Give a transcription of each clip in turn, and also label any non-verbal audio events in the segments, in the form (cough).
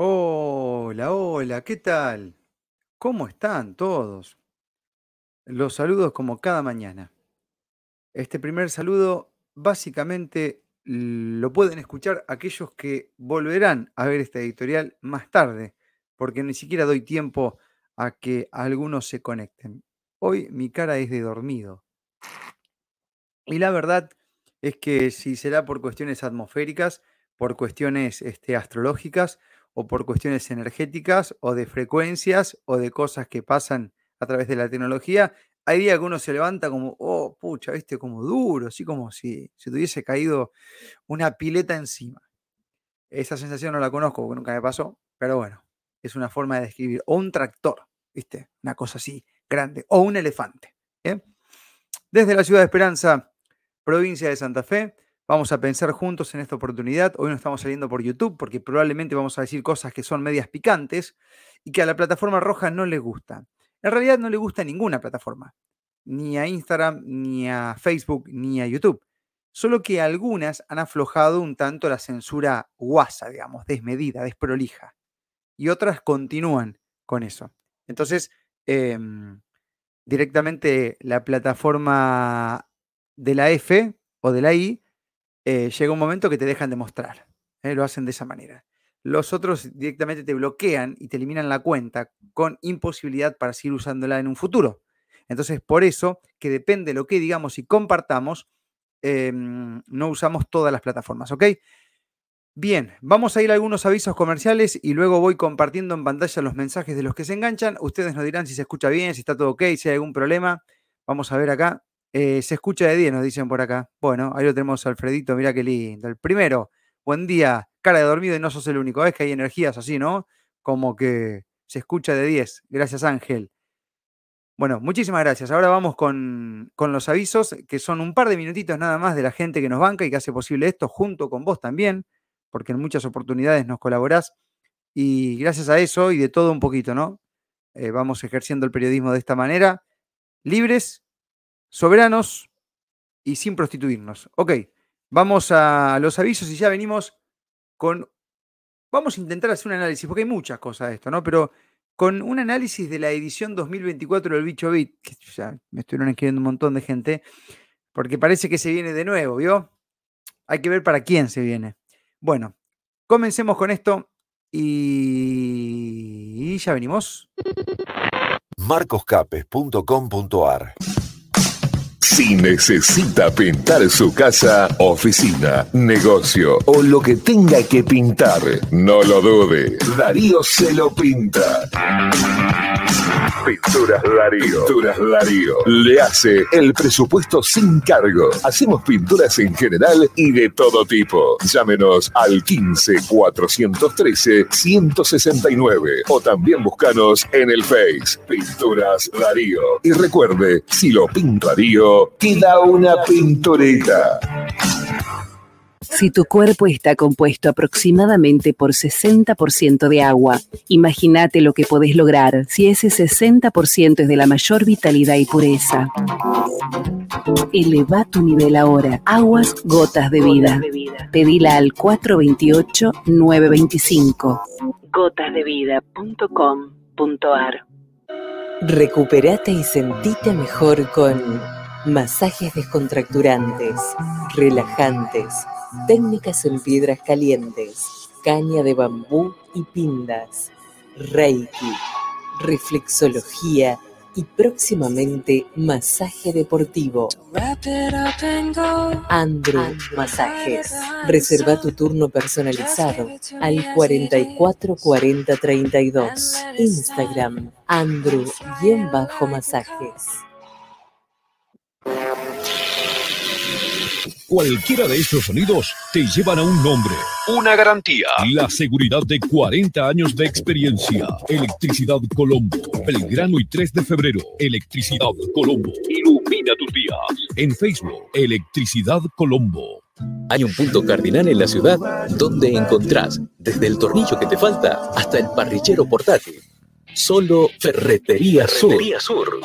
Hola, hola, ¿qué tal? ¿Cómo están todos? Los saludos como cada mañana. Este primer saludo básicamente lo pueden escuchar aquellos que volverán a ver esta editorial más tarde, porque ni siquiera doy tiempo a que algunos se conecten. Hoy mi cara es de dormido. Y la verdad es que si será por cuestiones atmosféricas, por cuestiones este, astrológicas o por cuestiones energéticas o de frecuencias o de cosas que pasan a través de la tecnología, hay días que uno se levanta como, oh, pucha, viste, como duro, así como si se tuviese caído una pileta encima. Esa sensación no la conozco porque nunca me pasó, pero bueno, es una forma de describir. O un tractor, viste, una cosa así grande, o un elefante. ¿eh? Desde la ciudad de Esperanza, provincia de Santa Fe, Vamos a pensar juntos en esta oportunidad. Hoy no estamos saliendo por YouTube porque probablemente vamos a decir cosas que son medias picantes y que a la plataforma roja no le gusta. En realidad no le gusta ninguna plataforma, ni a Instagram, ni a Facebook, ni a YouTube. Solo que algunas han aflojado un tanto la censura guasa, digamos, desmedida, desprolija. Y otras continúan con eso. Entonces, em, directamente la plataforma de la F o de la I eh, llega un momento que te dejan de mostrar. ¿eh? lo hacen de esa manera. Los otros directamente te bloquean y te eliminan la cuenta con imposibilidad para seguir usándola en un futuro. Entonces, por eso, que depende de lo que digamos y compartamos, em, no usamos todas las plataformas, ¿ok? Bien, vamos a ir a algunos avisos comerciales y luego voy compartiendo en pantalla los mensajes de los que se enganchan. Ustedes nos dirán si se escucha bien, si está todo ok, si hay algún problema. Vamos a ver acá. Eh, se escucha de día, nos dicen por acá. Bueno, ahí lo tenemos Alfredito, mira qué lindo. El primero, buen día, cara de dormido y no sos el único. Es que hay energías así, ¿no? Como que se escucha de 10. Gracias, Ángel. Bueno, muchísimas gracias. Ahora vamos con, con, los avisos, que son un par de minutitos nada más de la gente que nos banca y que hace posible esto, junto con vos también, porque en muchas oportunidades nos colaborás. Y gracias a eso y de todo un poquito, ¿no? Eh, vamos ejerciendo el periodismo de esta manera, libres soberanos y sin prostituirnos. Ok, vamos a los avisos y ya venimos con... Vamos a intentar hacer un análisis, porque hay muchas cosas de esto, ¿no? Pero con un análisis de la edición 2024 del Bicho Bit, que ya me estuvieron escribiendo un montón de gente, porque parece que se viene de nuevo, ¿vio? Hay que ver para quién se viene. Bueno, comencemos con esto y, y ya venimos. marcoscapes.com.ar si necesita pintar su casa, oficina, negocio o lo que tenga que pintar, no lo dude, Darío se lo pinta. Pinturas Darío. Pinturas Darío. Le hace el presupuesto sin cargo. Hacemos pinturas en general y de todo tipo. Llámenos al 15 413 169 o también búscanos en el Face Pinturas Darío. Y recuerde, si lo pinta Darío, queda una pinturita. Si tu cuerpo está compuesto aproximadamente por 60% de agua, imagínate lo que podés lograr si ese 60% es de la mayor vitalidad y pureza. Eleva tu nivel ahora. Aguas Gotas de Vida. Pedila al 428-925. Gotasdevida.com.ar Recuperate y sentite mejor con masajes descontracturantes, relajantes técnicas en piedras calientes, caña de bambú y pindas, reiki, reflexología y próximamente masaje deportivo. Andrew Masajes. Reserva tu turno personalizado al 444032. Instagram Andrew-Masajes. Cualquiera de estos sonidos te llevan a un nombre, una garantía, la seguridad de 40 años de experiencia. Electricidad Colombo, Belgrano y 3 de febrero. Electricidad Colombo, ilumina tus días. En Facebook, Electricidad Colombo. Hay un punto cardinal en la ciudad donde encontrás desde el tornillo que te falta hasta el parrillero portátil Solo Ferretería Sur. Ferretería Sur.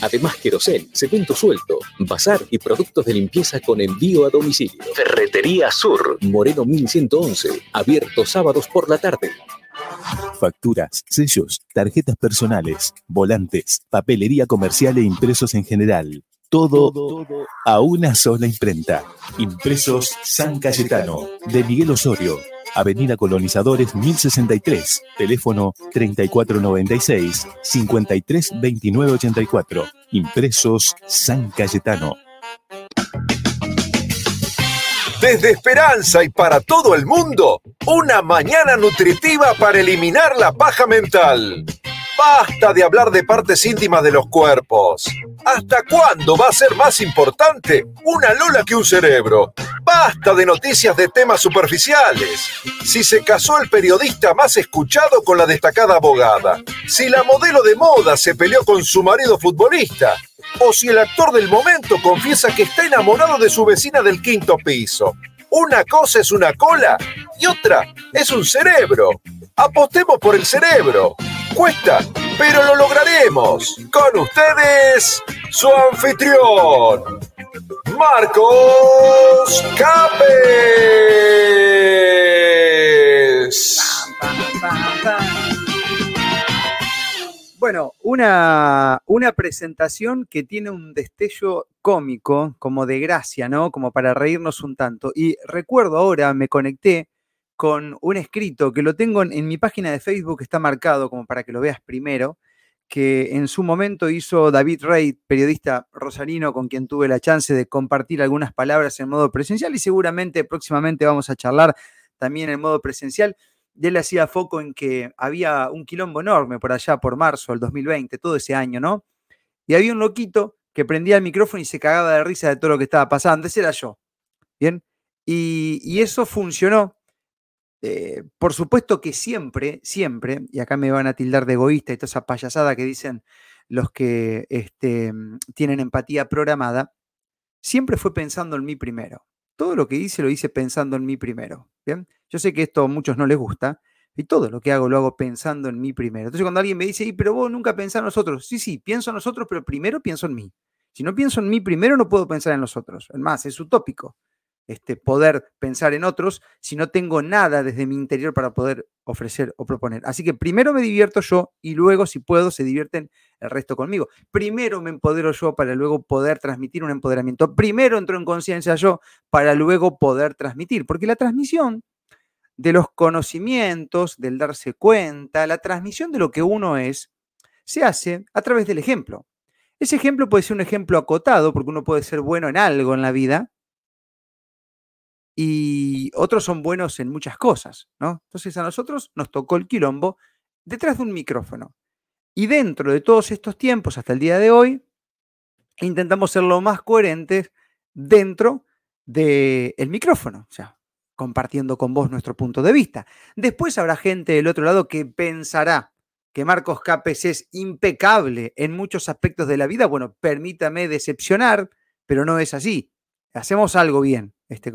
Además, querosén, cemento suelto, bazar y productos de limpieza con envío a domicilio. Ferretería Sur. Moreno 1111. Abierto sábados por la tarde. facturas, sellos, tarjetas personales, volantes, papelería comercial e impresos en general. Todo, a una sola imprenta. Impresos San Cayetano, de Miguel Osorio, Avenida Colonizadores 1063, teléfono 3496-532984. Impresos San Cayetano. Desde Esperanza y para todo el mundo, una mañana nutritiva para eliminar la paja mental. Basta de hablar de partes íntimas de los cuerpos. ¿Hasta cuándo va a ser más importante una lola que un cerebro? Basta de noticias de temas superficiales. Si se casó el periodista más escuchado con la destacada abogada. Si la modelo de moda se peleó con su marido futbolista. O si el actor del momento confiesa que está enamorado de su vecina del quinto piso. Una cosa es una cola y otra es un cerebro. Apostemos por el cerebro. Cuesta, pero lo lograremos. Con ustedes, su anfitrión, Marcos Capes. Bueno, una, una presentación que tiene un destello cómico, como de gracia, ¿no? Como para reírnos un tanto. Y recuerdo ahora, me conecté con un escrito que lo tengo en, mi página de Facebook, está marcado como para que lo veas primero, que en su momento hizo David Rey, periodista rosarino, con quien tuve la chance de compartir algunas palabras en modo presencial y seguramente próximamente vamos a charlar también en modo presencial. Y él hacía foco en que había un quilombo enorme por allá, por marzo del 2020, todo ese año, ¿no? Y había un loquito que prendía el micrófono y se cagaba de risa de todo lo que estaba pasando. Ese era yo. ¿Bien? Y, y eso funcionó eh, por supuesto que siempre, siempre, y acá me van a tildar de egoísta y toda esa payasada que dicen los que este, mm, tienen empatía programada, siempre fue pensando en mí primero. Todo lo que hice lo hice pensando en mí primero. Yo sé que esto a muchos no les gusta, y todo lo que hago lo hago pensando en mí primero. Entonces cuando alguien me dice, pero vos nunca pensás en nosotros, sí, sí, pienso en nosotros, pero primero pienso en mí. Si no pienso en mí primero, no puedo pensar en los otros. Es más, es utópico este, poder pensar en otros si no tengo nada desde mi interior para poder ofrecer o proponer. Así que primero me divierto yo y luego, si puedo, se divierten el resto conmigo. Primero me empodero yo para luego poder transmitir un empoderamiento. Primero entro en conciencia yo para luego poder transmitir, porque la transmisión de los conocimientos, del darse cuenta, la transmisión de lo que uno es, se hace a través del ejemplo. Ese ejemplo puede ser un ejemplo acotado, porque uno puede ser bueno en algo en la vida, y otros son buenos en muchas cosas, ¿no? Entonces a nosotros nos tocó el quilombo detrás de un micrófono. Y dentro de todos estos tiempos, hasta el día de hoy, intentamos ser lo más coherentes dentro del micrófono, o compartiendo con vos nuestro punto de vista. Después habrá gente del otro lado que pensará que Marcos Capes es impecable en muchos aspectos de la vida. Bueno, permítame decepcionar, pero no es así. Hacemos algo bien. Este,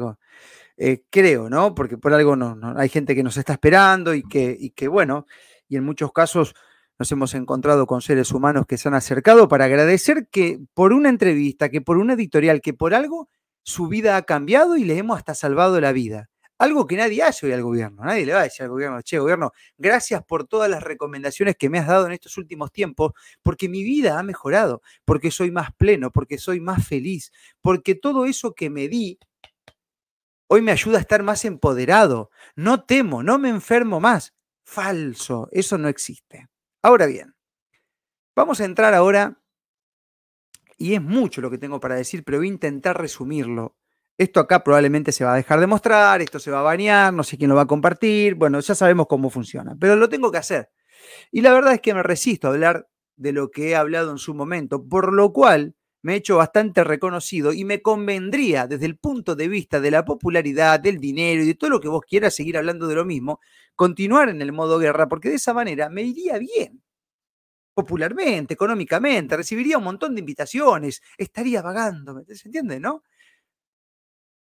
eh, creo, ¿no? Porque por algo no, hay gente que nos está esperando y que, y que, bueno, y en muchos casos nos hemos encontrado con seres humanos que se han acercado para agradecer que por una entrevista, que por una editorial, que por algo su vida ha cambiado y le hemos hasta salvado la vida. Algo que nadie hace hoy al gobierno. Nadie le va a decir al gobierno, che, gobierno, gracias por todas las recomendaciones que me has dado en estos últimos tiempos, porque mi vida ha mejorado, porque soy más pleno, porque soy más feliz, porque todo eso que me di Hoy me ayuda a estar más empoderado. No temo, no me enfermo más. Falso, eso no existe. Ahora bien, vamos a entrar ahora, y es mucho lo que tengo para decir, pero voy a intentar resumirlo. Esto acá probablemente se va a dejar de mostrar, esto se va a bañar, no sé quién lo va a compartir, bueno, ya sabemos cómo funciona, pero lo tengo que hacer. Y la verdad es que me resisto a hablar de lo que he hablado en su momento, por lo cual me he hecho bastante reconocido y me convendría desde el punto de vista de la popularidad, del dinero y de todo lo que vos quieras seguir hablando de lo mismo, continuar en el modo guerra, porque de esa manera me iría bien, popularmente, económicamente, recibiría un montón de invitaciones, estaría vagando, ¿se entiende, no?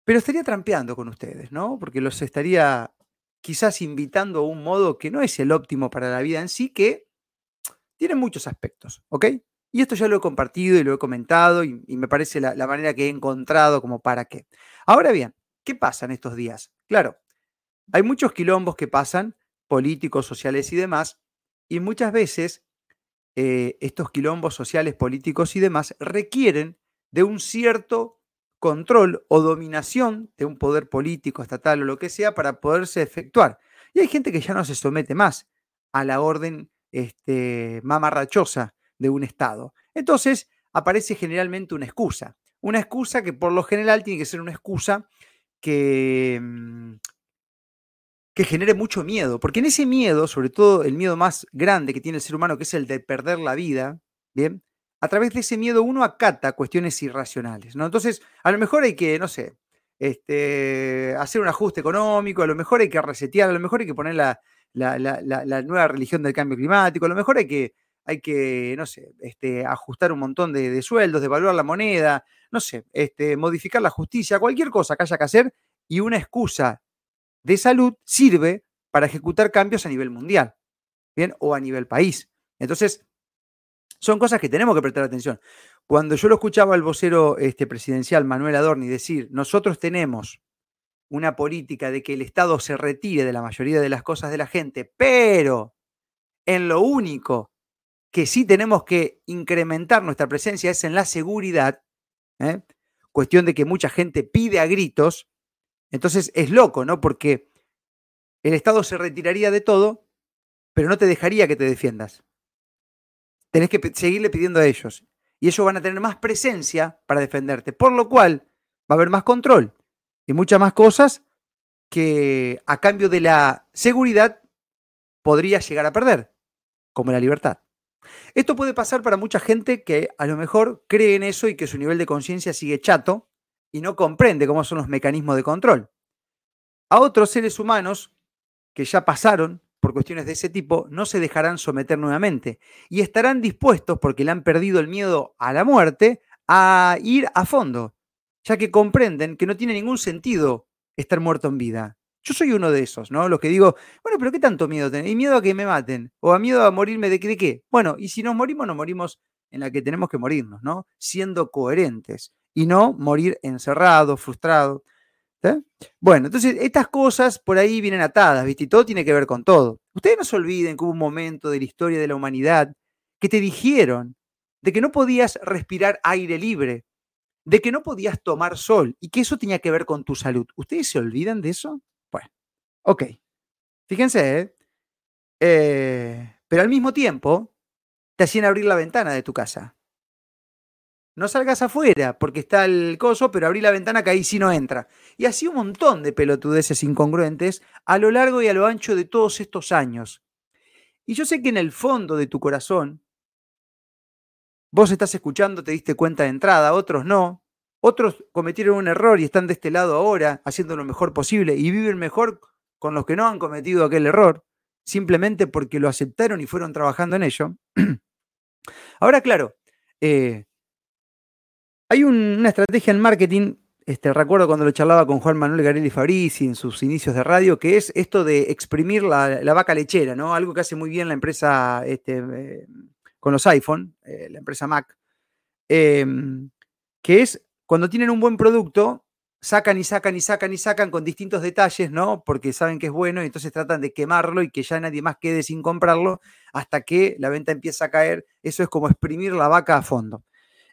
Pero estaría trampeando con ustedes, ¿no? Porque los estaría quizás invitando a un modo que no es el óptimo para la vida en sí, que tiene muchos aspectos, ¿ok? Y esto ya lo he compartido y lo he comentado y, me parece la, manera que he encontrado como para qué. Ahora bien, ¿qué pasa en estos días? Claro, hay muchos quilombos que pasan políticos, sociales y demás. Y muchas veces eh, estos quilombos sociales, políticos y demás requieren de un cierto control o dominación de un poder político, estatal o lo que sea para poderse efectuar. Y hay gente que ya no se somete más a la orden este, mamarrachosa de un Estado. Entonces aparece generalmente una excusa. Una excusa que por lo general tiene que ser una excusa que, mm, que genere mucho miedo, porque en ese miedo, sobre todo el miedo más grande que tiene el ser humano, que es el de perder la vida, ¿bien? A través de ese miedo uno acata cuestiones irracionales, ¿no? Entonces, a lo mejor hay que, no sé, este, hacer un ajuste económico, a lo mejor hay que resetear, a lo mejor hay que poner la, nueva religión del cambio climático, a lo mejor hay que, hay que no sé, este, ajustar un montón de, de sueldos, devaluar la moneda, no sé, este, modificar la justicia, cualquier cosa que haya que hacer y una excusa de salud sirve para ejecutar cambios a nivel mundial, ¿bien? O a nivel país. Entonces, son cosas que tenemos que prestar atención. Cuando yo lo escuchaba al vocero este, presidencial Manuel Adorni decir, nosotros tenemos una política de que el Estado se retire de la mayoría de las cosas de la gente, pero en lo único que sí tenemos que incrementar nuestra presencia es en la seguridad, ¿eh? cuestión de que mucha gente pide a gritos, entonces es loco, ¿no? Porque el Estado se retiraría de todo, pero no te dejaría que te defiendas. Tenés que seguirle pidiendo a ellos. Y ellos van a tener más presencia para defenderte, por lo cual va a haber más control y muchas más cosas que a cambio de la seguridad podrías llegar a perder, como la libertad. Esto puede pasar para mucha gente que a lo mejor cree en eso y que su nivel de conciencia sigue chato y no comprende cómo son los mecanismos de control. A otros seres humanos que ya pasaron por cuestiones de ese tipo no se dejarán someter nuevamente y estarán dispuestos, porque le han perdido el miedo a la muerte, a ir a fondo, ya que comprenden que no tiene ningún sentido estar muerto en vida. Yo soy uno de esos, ¿no? Los que digo, bueno, pero ¿qué tanto miedo tenés? ¿Y miedo a que me maten? ¿O a miedo a morirme de, qué? Bueno, y si nos morimos, nos morimos en la que tenemos que morirnos, ¿no? Siendo coherentes y no morir encerrado, frustrado. Bueno, entonces estas cosas por ahí vienen atadas, ¿viste? Y todo tiene que ver con todo. Ustedes no se olviden que hubo un momento de la historia de la humanidad que te dijeron de que no podías respirar aire libre, de que no podías tomar sol y que eso tenía que ver con tu salud. ¿Ustedes se olvidan de eso? Ok. Fíjense, ¿eh? ¿eh? pero al mismo tiempo te hacían abrir la ventana de tu casa. No salgas afuera porque está el coso, pero abrí la ventana que ahí sí no entra. Y así un montón de pelotudeces incongruentes a lo largo y a lo ancho de todos estos años. Y yo sé que en el fondo de tu corazón, vos estás escuchando, te diste cuenta de entrada, otros no. Otros cometieron un error y están de este lado ahora, haciendo lo mejor posible y viven mejor con los que no han cometido aquel error, simplemente porque lo aceptaron y fueron trabajando en ello. (clears throat) Ahora, claro, eh, hay una estrategia en marketing, este, recuerdo cuando lo charlaba con Juan Manuel Garelli Fabrizi en sus inicios de radio, que es esto de exprimir la, vaca lechera, ¿no? Algo que hace muy bien la empresa este, eh, con los iPhone, eh, la empresa Mac, que es cuando tienen un buen producto, sacan y sacan y sacan y sacan con distintos detalles, ¿no? Porque saben que es bueno y entonces tratan de quemarlo y que ya nadie más quede sin comprarlo hasta que la venta empieza a caer. Eso es como exprimir la vaca a fondo.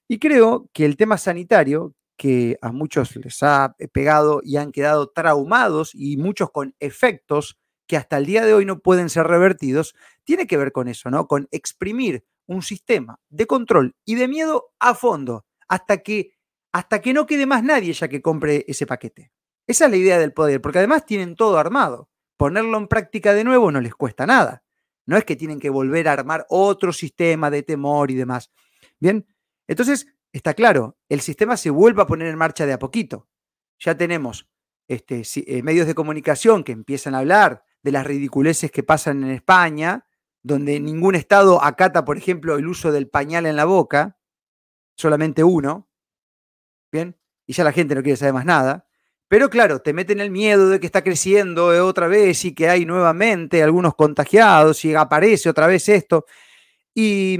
Y creo que el tema sanitario, que a muchos les ha pegado y han quedado traumados y muchos con efectos que hasta el día de hoy no pueden ser revertidos, tiene que ver con eso, ¿no? Con exprimir un sistema de control y de miedo a fondo hasta que hasta que no quede más nadie ya que compre ese paquete. Esa es la idea del poder, porque además tienen todo armado. Ponerlo en práctica de nuevo no les cuesta nada. No es que tienen que volver a armar otro sistema de temor y demás. Bien, entonces está claro, el sistema se vuelve a poner en marcha de a poquito. Ya tenemos este, eh, medios de comunicación que empiezan a hablar de las ridiculeces que pasan en España, donde ningún Estado acata, por ejemplo, el uso del pañal en la boca, solamente uno, Bien, y ya la gente no quiere saber más nada. Pero claro, te meten el miedo de que está creciendo otra vez y que hay nuevamente algunos contagiados y aparece otra vez esto. Y,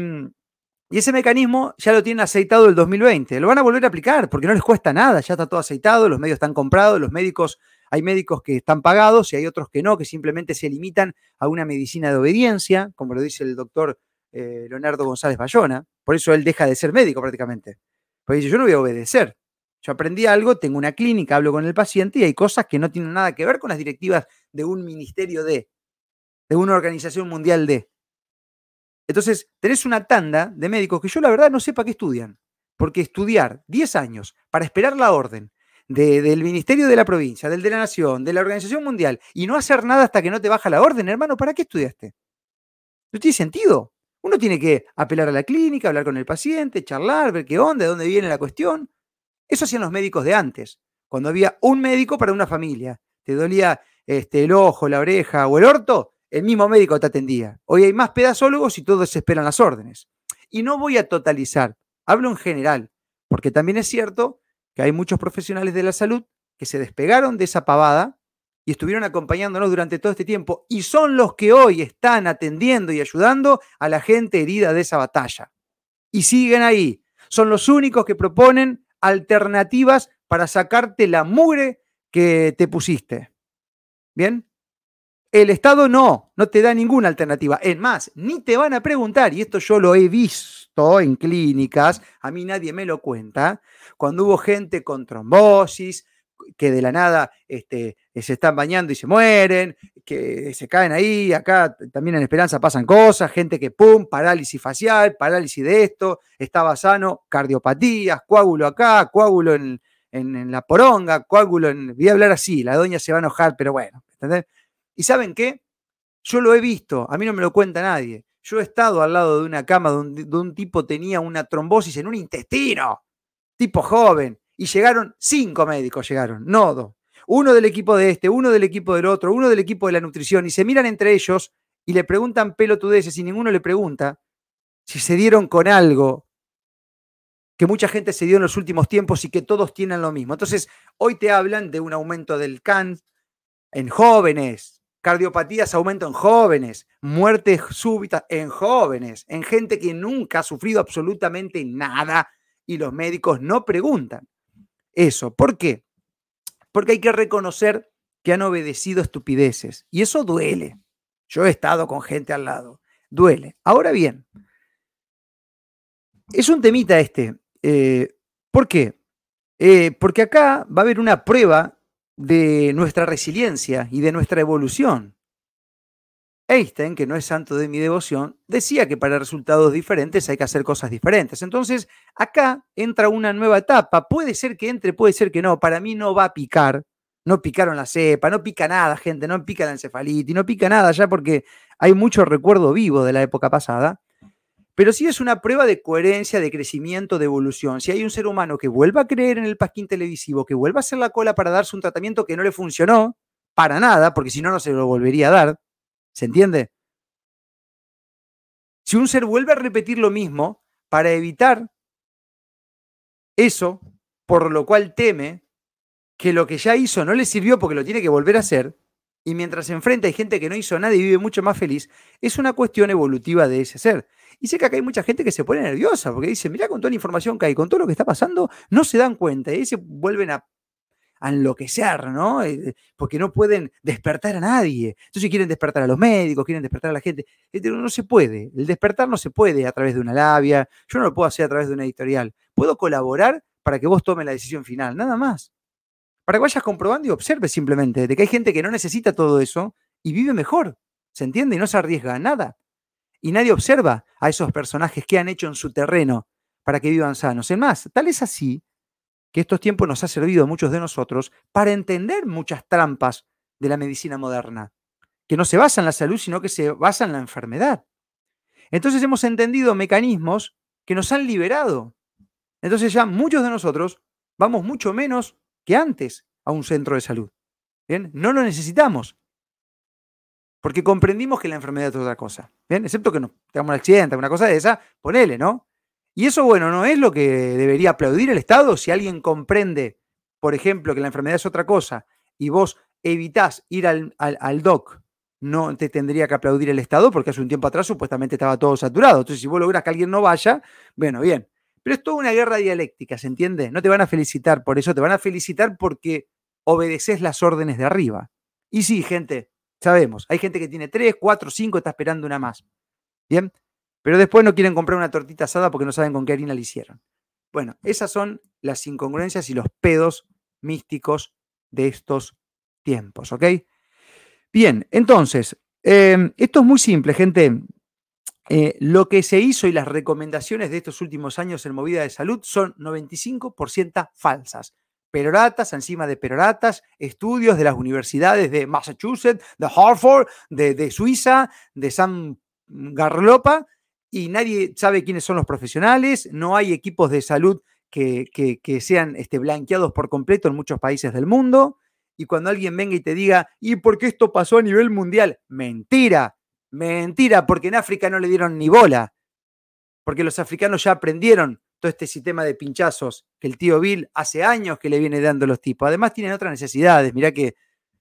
y ese mecanismo ya lo tienen aceitado el 2020. Lo van a volver a aplicar porque no les cuesta nada, ya está todo aceitado, los medios están comprados, los médicos Hay médicos que están pagados y hay otros que no, que simplemente se limitan a una medicina de obediencia, como lo dice el doctor eh, Leonardo González Bayona. Por eso él deja de ser médico prácticamente. Porque dice, yo no voy a obedecer. Yo aprendí algo, tengo una clínica, hablo con el paciente y hay cosas que no tienen nada que ver con las directivas de un ministerio de, de una organización mundial de. Entonces, tenés una tanda de médicos que yo la verdad no sé para qué estudian. Porque estudiar 10 años para esperar la orden del Ministerio de la Provincia, del de la Nación, de la Organización Mundial, y no hacer nada hasta que no te baja la orden, hermano, ¿para qué estudiaste? No tiene sentido. Uno tiene que apelar a la clínica, hablar con el paciente, charlar, ver qué onda, de dónde viene la cuestión. Eso hacían los médicos de antes, cuando había un médico para una familia. Te dolía este, el ojo, la oreja o el orto, el mismo médico te atendía. Hoy hay más pedazólogos y todos esperan las órdenes. Y no voy a totalizar, hablo en general, porque también es cierto que hay muchos profesionales de la salud que se despegaron de esa pavada y estuvieron acompañándonos durante todo este tiempo y son los que hoy están atendiendo y ayudando a la gente herida de esa batalla. Y siguen ahí. Son los únicos que proponen alternativas para sacarte la mugre que te pusiste. ¿Bien? El Estado no, no te da ninguna alternativa. Es más, ni te van a preguntar, y esto yo lo he visto en clínicas, a mí nadie me lo cuenta, cuando hubo gente con trombosis, que de la nada este, se están bañando y se mueren, que se caen ahí, acá también en Esperanza pasan cosas, gente que pum, parálisis facial, parálisis de esto, estaba sano, cardiopatías, coágulo acá, coágulo en, en, la poronga, coágulo en... Voy a hablar así, la doña se va a enojar, pero bueno, ¿entendés? ¿Y saben qué? Yo lo he visto, a mí no me lo cuenta nadie. Yo he estado al lado de una cama donde un tipo tenía una trombosis en un intestino, tipo joven, y llegaron cinco médicos, llegaron, no dos. Uno del equipo de este, uno del equipo del otro, uno del equipo de la nutrición, y se miran entre ellos y le preguntan pelotudeces y ninguno le pregunta si se dieron con algo que mucha gente se dio en los últimos tiempos y que todos tienen lo mismo. Entonces, hoy te hablan de un aumento del CAN en jóvenes, cardiopatías aumento en jóvenes, muertes súbitas en jóvenes, en gente que nunca ha sufrido absolutamente nada y los médicos no preguntan eso. ¿Por qué? Porque hay que reconocer que han obedecido estupideces y eso duele. Yo he estado con gente al lado, duele. Ahora bien, es un temita este. Eh, ¿Por qué? Eh, porque acá va a haber una prueba de nuestra resiliencia y de nuestra evolución. Einstein, que no es santo de mi devoción, decía que para resultados diferentes hay que hacer cosas diferentes. Entonces, acá entra una nueva etapa. Puede ser que entre, puede ser que no. Para mí no va a picar. No picaron la cepa, no pica nada, gente, no pica la encefalitis, no pica nada ya porque hay mucho recuerdo vivo de la época pasada. Pero sí es una prueba de coherencia, de crecimiento, de evolución. Si hay un ser humano que vuelva a creer en el pasquín televisivo, que vuelva a hacer la cola para darse un tratamiento que no le funcionó, para nada, porque si no, no se lo volvería a dar. ¿Se entiende? Si un ser vuelve a repetir lo mismo para evitar eso, por lo cual teme que lo que ya hizo no le sirvió porque lo tiene que volver a hacer, y mientras se enfrenta hay gente que no hizo nada y vive mucho más feliz, es una cuestión evolutiva de ese ser. Y sé que acá hay mucha gente que se pone nerviosa porque dice, mira con toda la información que hay, con todo lo que está pasando, no se dan cuenta y se vuelven a, enloquecer, ¿no? Eh, porque no pueden despertar a nadie. Entonces quieren despertar a los médicos, quieren despertar a la gente. No se puede. El despertar no se puede a través de una labia. Yo no lo puedo hacer a través de una editorial. Puedo colaborar para que vos tomes la decisión final, nada más. Para que vayas comprobando y observes simplemente de que hay gente que no necesita todo eso y vive mejor. ¿Se entiende? Y no se arriesga a nada y nadie observa a esos personajes que han hecho en su terreno para que vivan sanos. Es más, tal es así que estos tiempos nos ha servido a muchos de nosotros para entender muchas trampas de la medicina moderna, que no se basa en la salud, sino que se basa en la enfermedad. Entonces hemos entendido mecanismos que nos han liberado. Entonces ya muchos de nosotros vamos mucho menos que antes a un centro de salud. ¿Bien? No lo necesitamos. Porque comprendimos que la enfermedad es otra cosa. ¿Bien? Excepto que no tengamos un accidente, una cosa de esa, ponele, ¿no? Y eso, bueno, no es lo que debería aplaudir el Estado si alguien comprende, por ejemplo, que la enfermedad es otra cosa y vos evitás ir al, al, doc, no te tendría que aplaudir el Estado porque hace un tiempo atrás supuestamente estaba todo saturado. Entonces, si vos logras que alguien no vaya, bueno, bien. Pero es toda una guerra dialéctica, ¿se entiende? No te van a felicitar por eso, te van a felicitar porque obedeces las órdenes de arriba. Y sí, gente, sabemos, hay gente que tiene tres, cuatro, cinco, está esperando una más. Bien, pero después no quieren comprar una tortita asada porque no saben con qué harina la hicieron. Bueno, esas son las incongruencias y los pedos místicos de estos tiempos, ¿ok? Bien, entonces, em, esto es muy simple, gente. Eh, lo que se hizo y las recomendaciones de estos últimos años en movida de salud son 95% falsas. Peroratas encima de peroratas, estudios de las universidades de Massachusetts, de Harvard, de, de Suiza, de San Garlopa, y nadie sabe quiénes son los profesionales, no hay equipos de salud que, sean este, blanqueados por completo en muchos países del mundo. Y cuando alguien venga y te diga, ¿y por qué esto pasó a nivel mundial? Mentira, mentira, porque en África no le dieron ni bola, porque los africanos ya aprendieron todo este sistema de pinchazos que el tío Bill hace años que le viene dando los tipos. Además tienen otras necesidades, mirá que,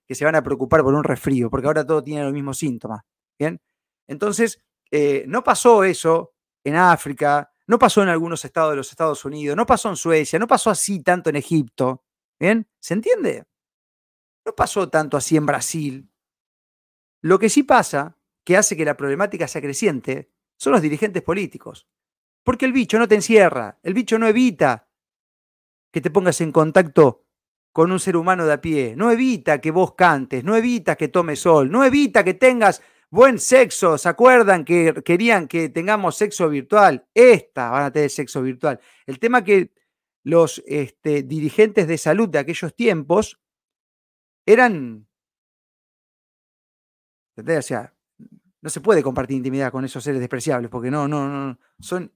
que se van a preocupar por un resfrío, porque ahora todo tiene los mismos síntomas. ¿Bien? Entonces, eh, no pasó eso en África, no pasó en algunos estados de los Estados Unidos, no pasó en Suecia, no pasó así tanto en Egipto. ¿Bien? ¿Se entiende? No pasó tanto así en Brasil. Lo que sí pasa, que hace que la problemática sea creciente, son los dirigentes políticos. Porque el bicho no te encierra, el bicho no evita que te pongas en contacto con un ser humano de a pie, no evita que vos cantes, no evita que tomes sol, no evita que tengas Buen sexo, ¿se acuerdan que querían que tengamos sexo virtual? Esta van a tener sexo virtual. El tema que los este, dirigentes de salud de aquellos tiempos eran... O sea, no se puede compartir intimidad con esos seres despreciables porque no, no, no, son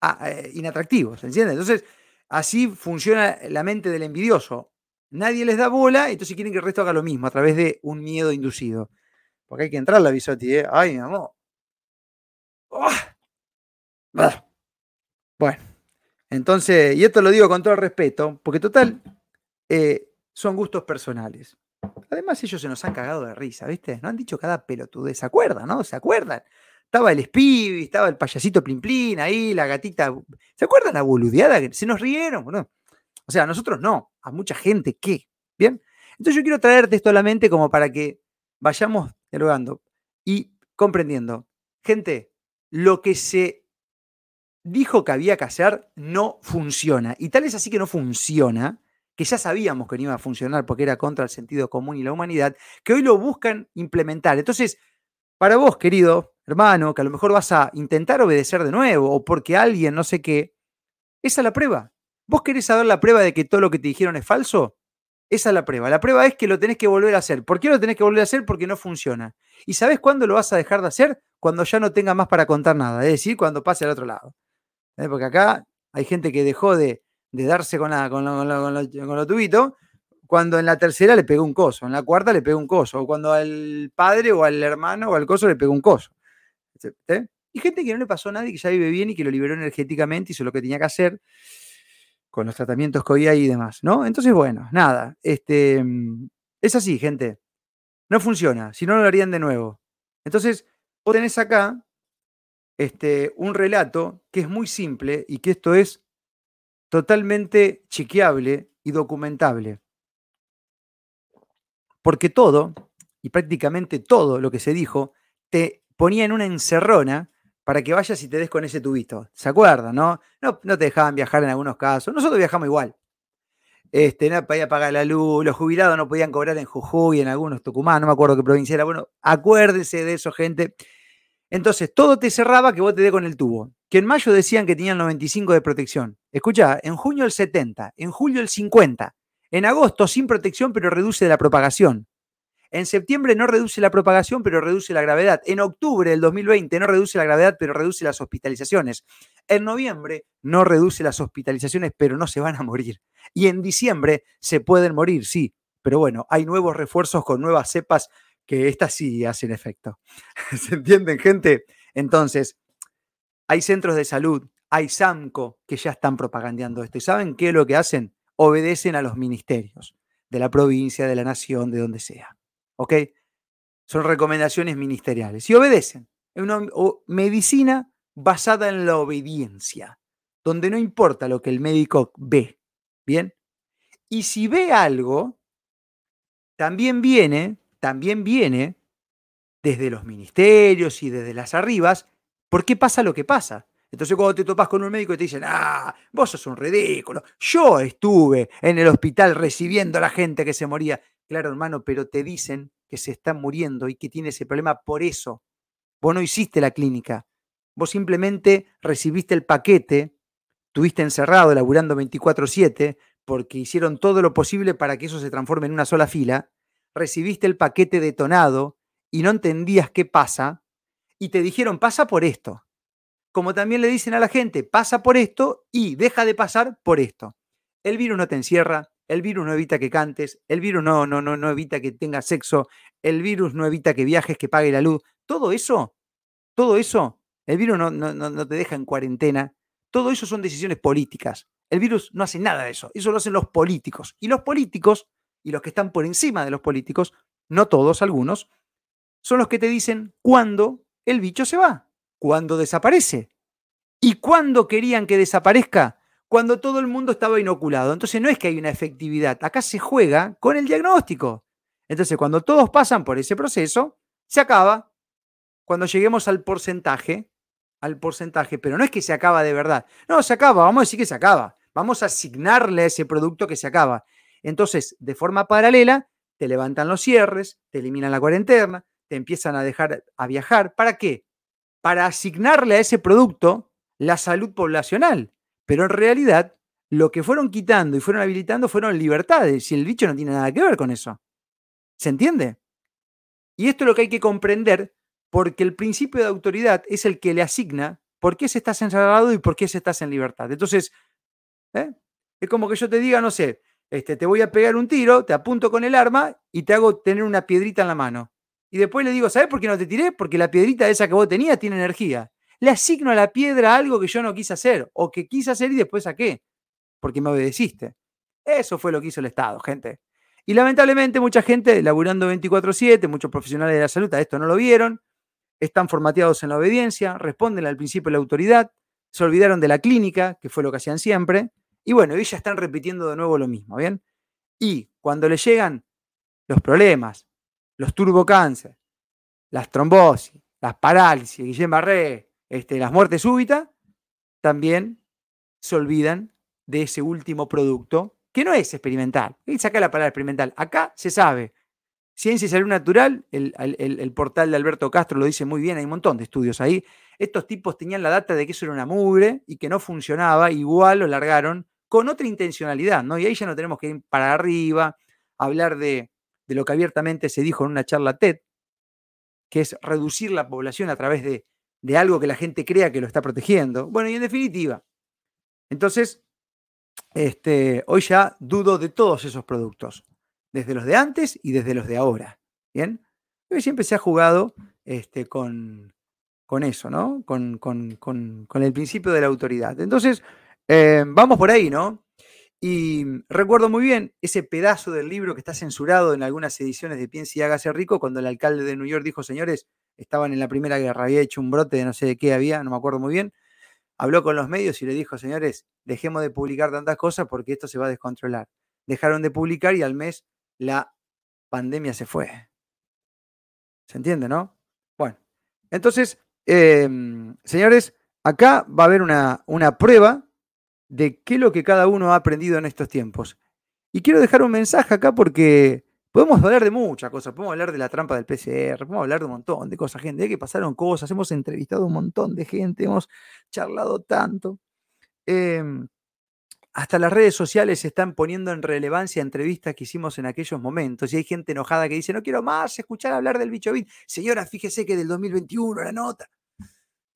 ah, eh, inatractivos, ¿entiendes? Entonces, así funciona la mente del envidioso. Nadie les da bola, entonces quieren que el resto haga lo mismo a través de un miedo inducido. Porque hay que entrar la Bisotti, ¿eh? Ay, mi amor. ¡Ah! Bueno, entonces, y esto lo digo con todo respeto, porque total, eh, son gustos personales. Además, ellos se nos han cagado de risa, ¿viste? No han dicho cada pelotudez, ¿se acuerdan, no? ¿Se acuerdan? Estaba el Spivi, estaba el payasito Plin Plin ahí, la gatita. ¿Se acuerdan la boludeada? Se nos rieron, ¿no? O sea, a nosotros no, a mucha gente, ¿qué? ¿Bien? Entonces yo quiero traerte esto a la mente como para que vayamos dialogando y comprendiendo. Gente, lo que se dijo que había que hacer no funciona. Y tal es así que no funciona, que ya sabíamos que no iba a funcionar porque era contra el sentido común y la humanidad, que hoy lo buscan implementar. Entonces, para vos, querido hermano, que a lo mejor vas a intentar obedecer de nuevo o porque alguien no sé qué, esa es la prueba. ¿Vos querés saber la prueba de que todo lo que te dijeron es falso? Esa es la prueba. La prueba es que lo tenés que volver a hacer. ¿Por qué lo tenés que volver a hacer? Porque no funciona. ¿Y sabes cuándo lo vas a dejar de hacer? Cuando ya no tenga más para contar nada. Es decir, cuando pase al otro lado. ¿Eh? Porque acá hay gente que dejó de, darse con, la, con, lo, tubito cuando en la tercera le pegó un coso, en la cuarta le pegó un coso, o cuando al padre o al hermano o al coso le pegó un coso. ¿Eh? Y gente que no le pasó nada y que ya vive bien y que lo liberó energéticamente, hizo lo que tenía que hacer con los tratamientos que hoy hay y demás, ¿no? Entonces, bueno, nada, este, mm, es así, gente. No funciona, si no lo harían de nuevo. Entonces, vos tenés acá este, un relato que es muy simple y que esto es totalmente chequeable y documentable. Porque todo, y prácticamente todo lo que se dijo, te ponía en una encerrona para que vayas y te des con ese tubito. ¿Se acuerdan, no? No, no te dejaban viajar en algunos casos. Nosotros viajamos igual. Este, no podía pagar la luz, los jubilados no podían cobrar en Jujuy, en algunos Tucumán, no me acuerdo qué provincia era. Bueno, acuérdese de eso, gente. Entonces, todo te cerraba que vos te dé con el tubo. Que en mayo decían que tenían 95 de protección. Escucha, en junio el 70, en julio el 50, en agosto sin protección, pero reduce la propagación. En septiembre no reduce la propagación, pero reduce la gravedad. En octubre del 2020 no reduce la gravedad, pero reduce las hospitalizaciones. En noviembre no reduce las hospitalizaciones, pero no se van a morir. Y en diciembre se pueden morir, sí, pero bueno, hay nuevos refuerzos con nuevas cepas que estas sí hacen efecto. (laughs) ¿Se entienden, gente? Entonces, hay centros de salud, hay SAMCO que ya están propagandeando esto. ¿Y saben qué es lo que hacen? Obedecen a los ministerios de la provincia, de la nación, de donde sea. ¿Ok? Son recomendaciones ministeriales y obedecen. Es una medicina basada en la obediencia, donde no importa lo que el médico ve, ¿bien? Y si ve algo, también viene, también viene desde los ministerios y desde las arribas, ¿por qué pasa lo que pasa? Entonces cuando te topas con un médico y te dicen, ah, vos sos un ridículo, yo estuve en el hospital recibiendo a la gente que se moría. Claro, hermano, pero te dicen que se está muriendo y que tiene ese problema por eso. Vos no hiciste la clínica, vos simplemente recibiste el paquete, tuviste encerrado laburando 24/7 porque hicieron todo lo posible para que eso se transforme en una sola fila, recibiste el paquete detonado y no entendías qué pasa y te dijeron, pasa por esto como también le dicen a la gente, pasa por esto y deja de pasar por esto. El virus no te encierra, el virus no evita que cantes, el virus no, no, no, no evita que tengas sexo, el virus no evita que viajes, que pague la luz. Todo eso, todo eso, el virus no, no, no te deja en cuarentena. Todo eso son decisiones políticas. El virus no hace nada de eso. Eso lo hacen los políticos. Y los políticos, y los que están por encima de los políticos, no todos, algunos, son los que te dicen cuándo el bicho se va cuando desaparece. ¿Y cuándo querían que desaparezca? Cuando todo el mundo estaba inoculado. Entonces no es que hay una efectividad, acá se juega con el diagnóstico. Entonces cuando todos pasan por ese proceso, se acaba. Cuando lleguemos al porcentaje, al porcentaje, pero no es que se acaba de verdad. No, se acaba, vamos a decir que se acaba. Vamos a asignarle a ese producto que se acaba. Entonces, de forma paralela, te levantan los cierres, te eliminan la cuarentena, te empiezan a dejar a viajar. ¿Para qué? para asignarle a ese producto la salud poblacional. Pero en realidad, lo que fueron quitando y fueron habilitando fueron libertades, y el bicho no tiene nada que ver con eso. ¿Se entiende? Y esto es lo que hay que comprender, porque el principio de autoridad es el que le asigna por qué se estás encerrado y por qué se estás en libertad. Entonces, ¿eh? es como que yo te diga, no sé, este, te voy a pegar un tiro, te apunto con el arma y te hago tener una piedrita en la mano. Y después le digo, ¿sabes por qué no te tiré? Porque la piedrita esa que vos tenías tiene energía. Le asigno a la piedra algo que yo no quise hacer o que quise hacer y después saqué, porque me obedeciste. Eso fue lo que hizo el Estado, gente. Y lamentablemente mucha gente, laburando 24/7, muchos profesionales de la salud a esto no lo vieron, están formateados en la obediencia, responden al principio de la autoridad, se olvidaron de la clínica, que fue lo que hacían siempre, y bueno, ellos están repitiendo de nuevo lo mismo, ¿bien? Y cuando le llegan los problemas, los turbocáncer, las trombosis, las parálisis, Guillén Barré, este, las muertes súbitas, también se olvidan de ese último producto, que no es experimental. Y saca la palabra experimental. Acá se sabe. Ciencia y Salud Natural, el, portal de Alberto Castro lo dice muy bien, hay un montón de estudios ahí. Estos tipos tenían la data de que eso era una mugre y que no funcionaba, igual lo largaron con otra intencionalidad, ¿no? Y ahí ya no tenemos que ir para arriba, hablar de de lo que abiertamente se dijo en una charla TED, que es reducir la población a través de, algo que la gente crea que lo está protegiendo. Bueno, y en definitiva, entonces, este, hoy ya dudo de todos esos productos, desde los de antes y desde los de ahora. ¿Bien? Hoy siempre se ha jugado este, con, con eso, ¿no? Con, con, el principio de la autoridad. Entonces, eh, vamos por ahí, ¿no? Y recuerdo muy bien ese pedazo del libro que está censurado en algunas ediciones de Piense y hágase rico, cuando el alcalde de New York dijo, señores, estaban en la Primera Guerra, había hecho un brote de no sé de qué había, no me acuerdo muy bien, habló con los medios y le dijo, señores, dejemos de publicar tantas cosas porque esto se va a descontrolar. Dejaron de publicar y al mes la pandemia se fue. ¿Se entiende, no? Bueno, entonces, em, señores, acá va a haber una, una prueba de qué es lo que cada uno ha aprendido en estos tiempos. Y quiero dejar un mensaje acá porque podemos hablar de muchas cosas, podemos hablar de la trampa del PCR, podemos hablar de un montón de cosas, gente, de que pasaron cosas, hemos entrevistado un montón de gente, hemos charlado tanto. Em, hasta las redes sociales se están poniendo en relevancia entrevistas que hicimos en aquellos momentos. Y hay gente enojada que dice, no quiero más escuchar hablar del bicho bit. Señora, fíjese que del 2021 la nota.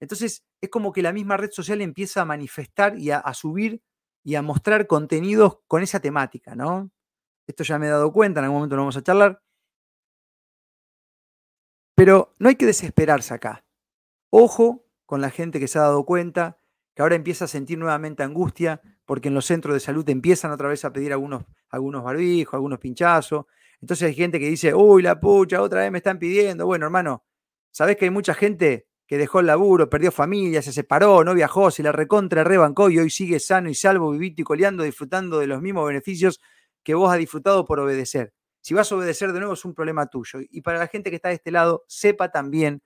Entonces es como que la misma red social empieza a manifestar y a, subir y a mostrar contenidos con esa temática, ¿no? Esto ya me he dado cuenta, en algún momento lo vamos a charlar. Pero no hay que desesperarse acá. Ojo con la gente que se ha dado cuenta, que ahora empieza a sentir nuevamente angustia, porque en los centros de salud empiezan otra vez a pedir algunos, algunos barbijos, algunos pinchazos. Entonces hay gente que dice, uy, la pucha, otra vez me están pidiendo. Bueno, hermano, ¿sabés que hay mucha gente que dejó el laburo, perdió familia, se separó, no viajó, se la recontra rebancó y hoy sigue sano y salvo, vivito y coleando, disfrutando de los mismos beneficios que vos has disfrutado por obedecer. Si vas a obedecer de nuevo es un problema tuyo. Y para la gente que está de este lado, sepa también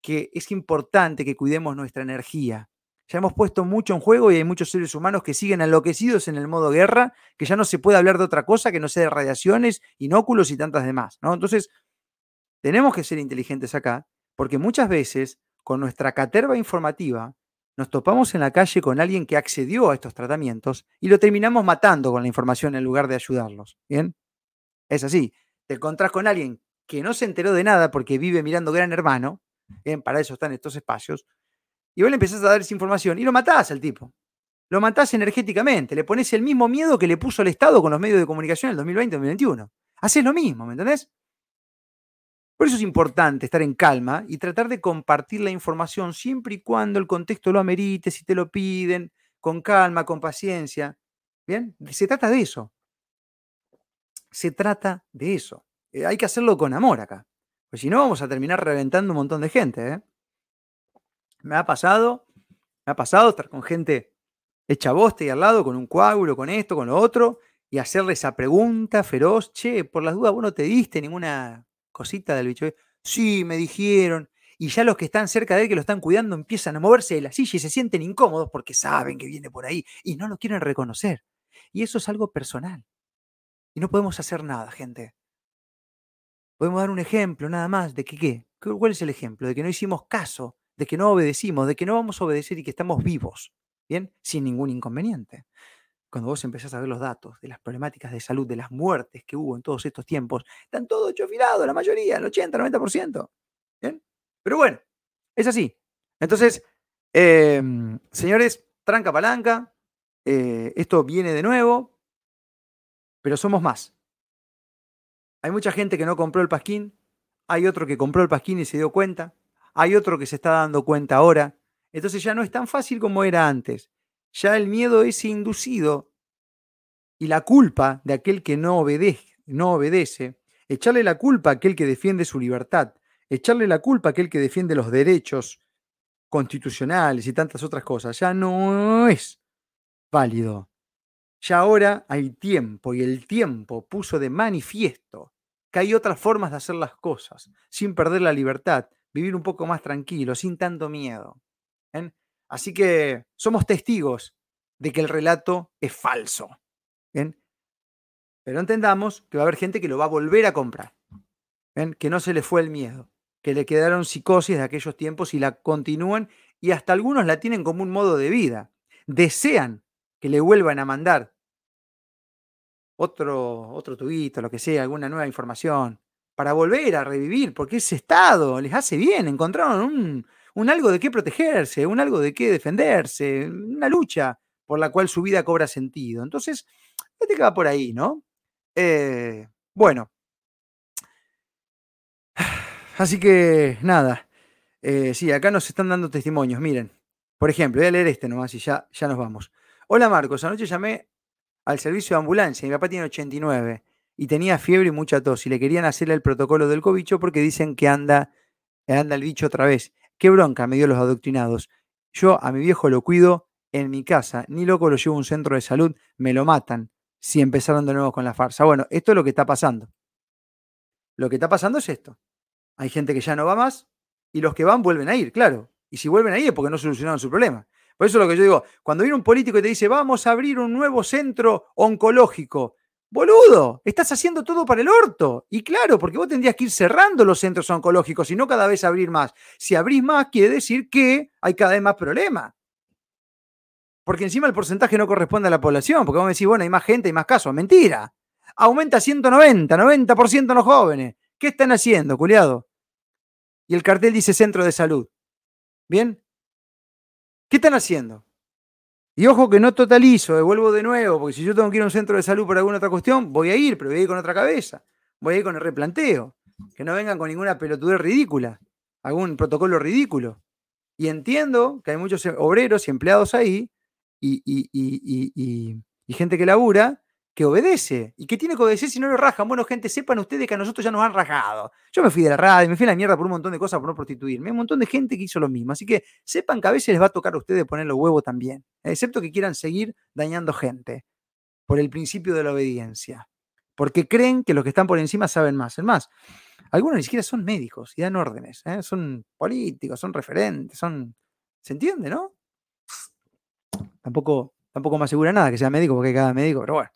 que es importante que cuidemos nuestra energía. Ya hemos puesto mucho en juego y hay muchos seres humanos que siguen enloquecidos en el modo guerra, que ya no se puede hablar de otra cosa que no sea de radiaciones, inóculos y tantas demás. ¿no? Entonces, tenemos que ser inteligentes acá, porque muchas veces con nuestra caterva informativa nos topamos en la calle con alguien que accedió a estos tratamientos y lo terminamos matando con la información en lugar de ayudarlos. ¿Bien? Es así. Te encontrás con alguien que no se enteró de nada porque vive mirando Gran Hermano, ¿bien? para eso están estos espacios, y vos le empezás a dar esa información y lo matás al tipo. Lo matás energéticamente, le pones el mismo miedo que le puso el Estado con los medios de comunicación en el 2020-2021. Haces lo mismo, ¿me entendés? Por eso es importante estar en calma y tratar de compartir la información siempre y cuando el contexto lo amerite, si te lo piden, con calma, con paciencia. ¿Bien? Se trata de eso. Se trata de eso. Eh, hay que hacerlo con amor acá. Pues si no, vamos a terminar reventando un montón de gente. ¿eh? Me ha pasado, me ha pasado estar con gente hecha boste y al lado, con un coágulo, con esto, con lo otro, y hacerle esa pregunta feroz, che, por las dudas vos no te diste ninguna cosita del bicho. Sí, me dijeron. Y ya los que están cerca de él, que lo están cuidando, empiezan a moverse de la silla y se sienten incómodos porque saben que viene por ahí y no lo quieren reconocer. Y eso es algo personal. Y no podemos hacer nada, gente. Podemos dar un ejemplo nada más de que qué. ¿Cuál es el ejemplo? De que no hicimos caso de que no obedecimos, de que no vamos a obedecer y que estamos vivos, ¿bien? Sin ningún inconveniente. Cuando vos empezás a ver los datos de las problemáticas de salud, de las muertes que hubo en todos estos tiempos, están todos chofilados, la mayoría, el 80, 90%. ¿Bien? Pero bueno, es así. Entonces, em, señores, tranca palanca, eh, esto viene de nuevo, pero somos más. Hay mucha gente que no compró el pasquín, hay otro que compró el pasquín y se dio cuenta, hay otro que se está dando cuenta ahora. Entonces ya no es tan fácil como era antes. Ya el miedo es inducido y la culpa de aquel que no obedece, no obedece, echarle la culpa a aquel que defiende su libertad, echarle la culpa a aquel que defiende los derechos constitucionales y tantas otras cosas, ya no es válido. Ya ahora hay tiempo y el tiempo puso de manifiesto que hay otras formas de hacer las cosas sin perder la libertad, vivir un poco más tranquilo, sin tanto miedo. Así que somos testigos de que el relato es falso. Pero entendamos que va a haber gente que lo va a volver a comprar. Que no se le fue el miedo, que le quedaron psicosis de aquellos tiempos y la continúan y hasta algunos la tienen como un modo de vida. Desean que le vuelvan a mandar otro, otro tubito, lo que sea, alguna nueva información, para volver a revivir, porque ese estado les hace bien, encontraron un, algo de qué protegerse, un algo de qué defenderse, una lucha por la cual su vida cobra sentido. Entonces, este que va por ahí, ¿no? Eh, bueno. Así que nada. Eh, sí, acá nos están dando testimonios. Miren, por ejemplo, voy a leer este nomás y ya, ya nos vamos. Hola Marcos, anoche llamé al servicio de ambulancia. Mi papá tiene 89 y tenía fiebre y mucha tos y le querían hacer el protocolo del cobicho porque dicen que anda, anda el bicho otra vez. Qué bronca me dio los adoctrinados. Yo a mi viejo lo cuido en mi casa, ni loco lo llevo a un centro de salud, me lo matan si empezaron de nuevo con la farsa. Bueno, esto es lo que está pasando. Lo que está pasando es esto. Hay gente que ya no va más y los que van vuelven a ir, claro. Y si vuelven a ir es porque no solucionaron su problema. Por eso es lo que yo digo, cuando viene un político y te dice, vamos a abrir un nuevo centro oncológico, Boludo, estás haciendo todo para el orto. Y claro, porque vos tendrías que ir cerrando los centros oncológicos y no cada vez abrir más. Si abrís más, quiere decir que hay cada vez más problemas. Porque encima el porcentaje no corresponde a la población, porque vos me decís, bueno, hay más gente, hay más casos. Mentira. Aumenta 190, 90% en los jóvenes. ¿Qué están haciendo, culiado? Y el cartel dice centro de salud. ¿Bien? ¿Qué están haciendo? Y ojo que no totalizo, devuelvo de nuevo, porque si yo tengo que ir a un centro de salud por alguna otra cuestión, voy a ir, pero voy a ir con otra cabeza. Voy a ir con el replanteo. Que no vengan con ninguna pelotudez ridícula, algún protocolo ridículo. Y entiendo que hay muchos obreros y empleados ahí y, y gente que labura que obedece. ¿Y que tiene que obedecer si no lo rajan? Bueno, gente, sepan ustedes que a nosotros ya nos han rajado. Yo me fui de la radio, me fui a la mierda por un montón de cosas por no prostituirme. Hay un montón de gente que hizo lo mismo. Así que sepan que a veces les va a tocar a ustedes poner los huevos también. Excepto que quieran seguir dañando gente por el principio de la obediencia. porque creen que los que están por encima saben más. Es más, algunos ni siquiera son médicos y dan órdenes, ¿eh? son políticos, son referentes, son... ¿Se entiende, no? Tampoco, tampoco me asegura nada que sea médico porque hay cada médico, pero bueno.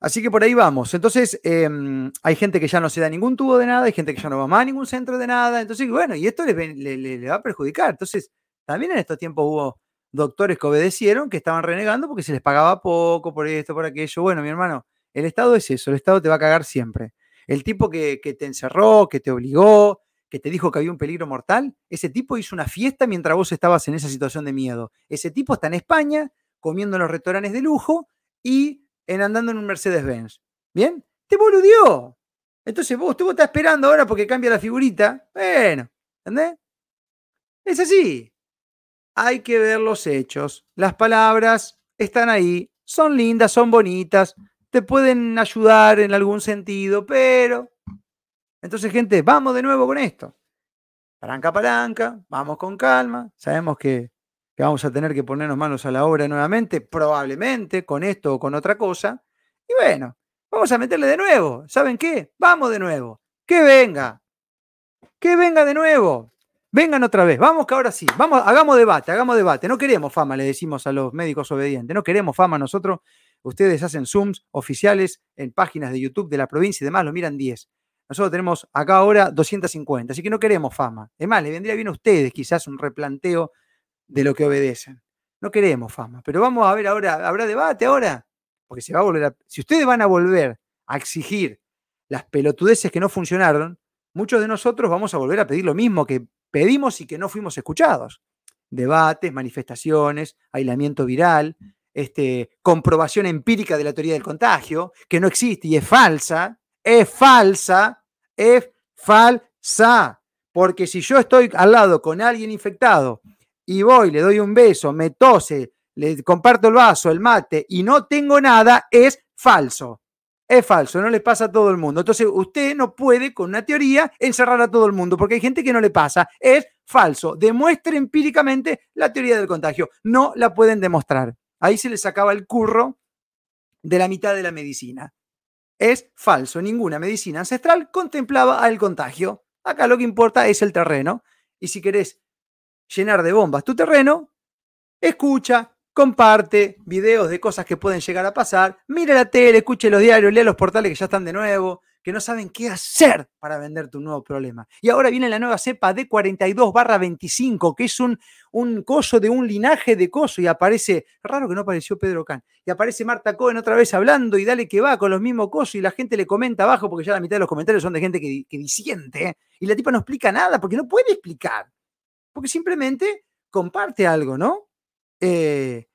Así que por ahí vamos. Entonces, em, hay gente que ya no se da ningún tubo de nada, hay gente que ya no va más a ningún centro de nada. Entonces, bueno, y esto le, va a perjudicar. Entonces, también en estos tiempos hubo doctores que obedecieron, que estaban renegando porque se les pagaba poco por esto, por aquello. Bueno, mi hermano, el Estado es eso, el Estado te va a cagar siempre. El tipo que, que te encerró, que te obligó, que te dijo que había un peligro mortal, ese tipo hizo una fiesta mientras vos estabas en esa situación de miedo. Ese tipo está en España comiendo en los restaurantes de lujo y en andando en un Mercedes-Benz. ¿Bien? Te boludió. Entonces vos, tú estás esperando ahora porque cambia la figurita. Bueno, ¿entendés? Es así. Hay que ver los hechos. Las palabras están ahí, son lindas, son bonitas, te pueden ayudar en algún sentido, pero... Entonces, gente, vamos de nuevo con esto. Palanca, palanca, vamos con calma. Sabemos que que vamos a tener que ponernos manos a la obra nuevamente, probablemente con esto o con otra cosa. Y bueno, vamos a meterle de nuevo. ¿Saben qué? Vamos de nuevo. Que venga. Que venga de nuevo. Vengan otra vez. Vamos que ahora sí. Vamos, hagamos debate, hagamos debate. No queremos fama, le decimos a los médicos obedientes. No queremos fama nosotros. Ustedes hacen Zooms oficiales en páginas de YouTube de la provincia y demás, lo miran 10. Nosotros tenemos acá ahora 250, así que no queremos fama. Es más, le vendría bien a ustedes quizás un replanteo de lo que obedecen. No queremos fama, pero vamos a ver ahora, ¿habrá debate ahora? Porque se va a volver a, si ustedes van a volver a exigir las pelotudeces que no funcionaron, muchos de nosotros vamos a volver a pedir lo mismo que pedimos y que no fuimos escuchados. Debates, manifestaciones, aislamiento viral, este, comprobación empírica de la teoría del contagio, que no existe y es falsa, es falsa, es falsa. Porque si yo estoy al lado con alguien infectado y voy, le doy un beso, me tose, le comparto el vaso, el mate y no tengo nada, es falso. Es falso, no le pasa a todo el mundo. Entonces, usted no puede con una teoría encerrar a todo el mundo, porque hay gente que no le pasa. Es falso. Demuestre empíricamente la teoría del contagio. No la pueden demostrar. Ahí se le sacaba el curro de la mitad de la medicina. Es falso. Ninguna medicina ancestral contemplaba al contagio. Acá lo que importa es el terreno. Y si querés llenar de bombas tu terreno, escucha, comparte videos de cosas que pueden llegar a pasar, mira la tele, escuche los diarios, lea los portales que ya están de nuevo, que no saben qué hacer para vender tu nuevo problema. Y ahora viene la nueva cepa D42 barra 25, que es un, un coso de un linaje de coso, y aparece, raro que no apareció Pedro Can, y aparece Marta Cohen otra vez hablando y dale que va con los mismos cosos, y la gente le comenta abajo, porque ya la mitad de los comentarios son de gente que, que disiente, ¿eh? y la tipa no explica nada, porque no puede explicar porque simplemente comparte algo, ¿no? Eh,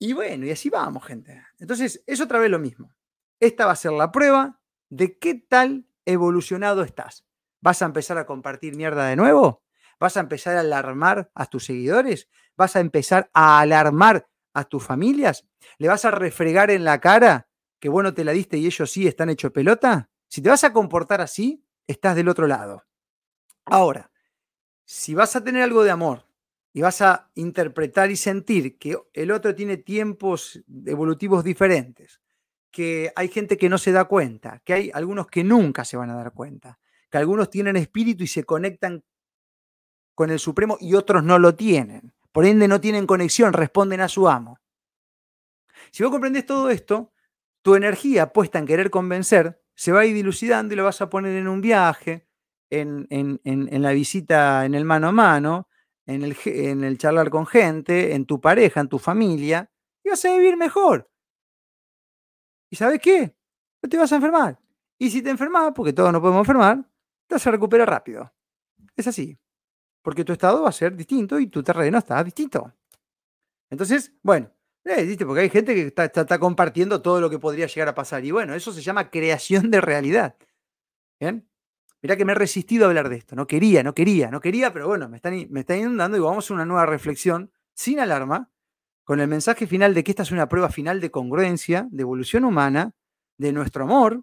y bueno, y así vamos, gente. Entonces, es otra vez lo mismo. Esta va a ser la prueba de qué tal evolucionado estás. ¿Vas a empezar a compartir mierda de nuevo? ¿Vas a empezar a alarmar a tus seguidores? ¿Vas a empezar a alarmar a tus familias? ¿Le vas a refregar en la cara que bueno te la diste y ellos sí están hecho pelota? Si te vas a comportar así, estás del otro lado. Ahora, si vas a tener algo de amor y vas a interpretar y sentir que el otro tiene tiempos evolutivos diferentes, que hay gente que no se da cuenta, que hay algunos que nunca se van a dar cuenta, que algunos tienen espíritu y se conectan con el Supremo y otros no lo tienen. Por ende no tienen conexión, responden a su amo. Si vos comprendes todo esto, tu energía puesta en querer convencer se va a ir dilucidando y lo vas a poner en un viaje, en, la visita en el mano a mano, en el, en el charlar con gente, en tu pareja, en tu familia, y vas a vivir mejor. ¿Y sabes qué? No te vas a enfermar. Y si te enfermas, porque todos no podemos enfermar, te vas a recuperar rápido. Es así. Porque tu estado va a ser distinto y tu terreno está distinto. Entonces, bueno, eh, porque hay gente que está, está, compartiendo todo lo que podría llegar a pasar. Y bueno, eso se llama creación de realidad. ¿Bien? Mirá que me he resistido a hablar de esto. No quería, no quería, no quería, pero bueno, me están, me están inundando y vamos a una nueva reflexión sin alarma, con el mensaje final de que esta es una prueba final de congruencia, de evolución humana, de nuestro amor,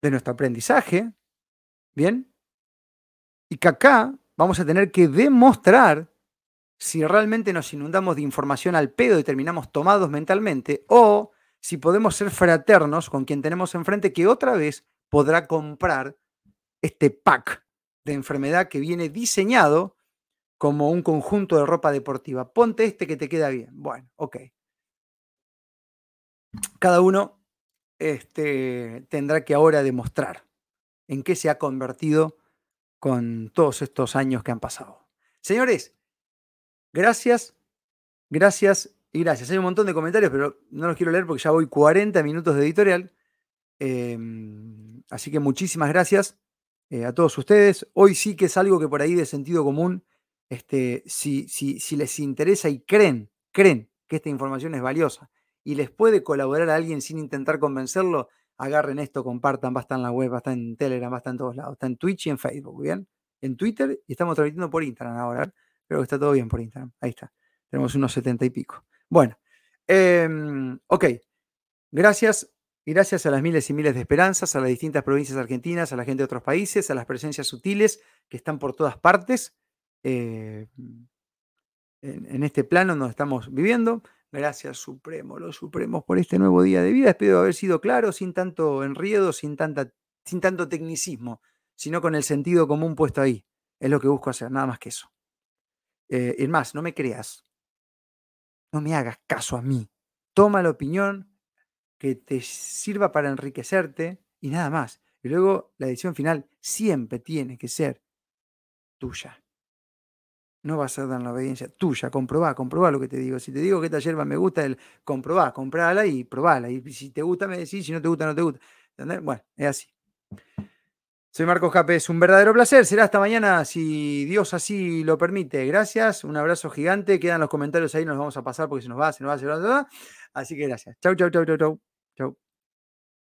de nuestro aprendizaje. ¿Bien? Y que acá vamos a tener que demostrar si realmente nos inundamos de información al pedo y terminamos tomados mentalmente, o si podemos ser fraternos con quien tenemos enfrente, que otra vez podrá comprar este pack de enfermedad que viene diseñado como un conjunto de ropa deportiva. Ponte este que te queda bien. Bueno, ok. Cada uno este, tendrá que ahora demostrar en qué se ha convertido con todos estos años que han pasado. Señores, gracias, gracias y gracias. Hay un montón de comentarios, pero no los quiero leer porque ya voy 40 minutos de editorial. Em, así que muchísimas gracias eh, a todos ustedes. Hoy sí que es algo que por ahí de sentido común, este, si, si, si les interesa y creen, creen que esta información es valiosa y les puede colaborar a alguien sin intentar convencerlo, agarren esto, compartan, va a estar en la web, va a estar en Telegram, va a estar en todos lados, está en Twitch y en Facebook, ¿bien? En Twitter y estamos transmitiendo por Instagram ahora. Creo que está todo bien por Instagram. Ahí está. Tenemos unos setenta y pico. Bueno, em, ok. Gracias. Gracias a las miles y miles de esperanzas, a las distintas provincias argentinas, a la gente de otros países, a las presencias sutiles que están por todas partes eh, en, este plano donde estamos viviendo. Gracias, Supremo, los Supremos, por este nuevo día de vida. Espero haber sido claro, sin tanto enriedo, sin, tanta, sin tanto tecnicismo, sino con el sentido común puesto ahí. Es lo que busco hacer, nada más que eso. Eh, más, no me creas, no me hagas caso a mí. Toma la opinión que te sirva para enriquecerte y nada más. Y luego la decisión final siempre tiene que ser tuya. No vas a dar la obediencia tuya. Comprobá, comprobá lo que te digo. Si te digo que esta hierba me gusta, el comprobá, comprala y probala. Y si te gusta, me decís. Si no te gusta, no te gusta. Bueno, es así. Soy Marcos Jape, es un verdadero placer. Será hasta mañana si Dios así lo permite. Gracias, un abrazo gigante. Quedan los comentarios ahí, nos vamos a pasar porque se nos va, se nos va, se nos va. Así que gracias. Chau, chau, chau, chau, chau. Chau.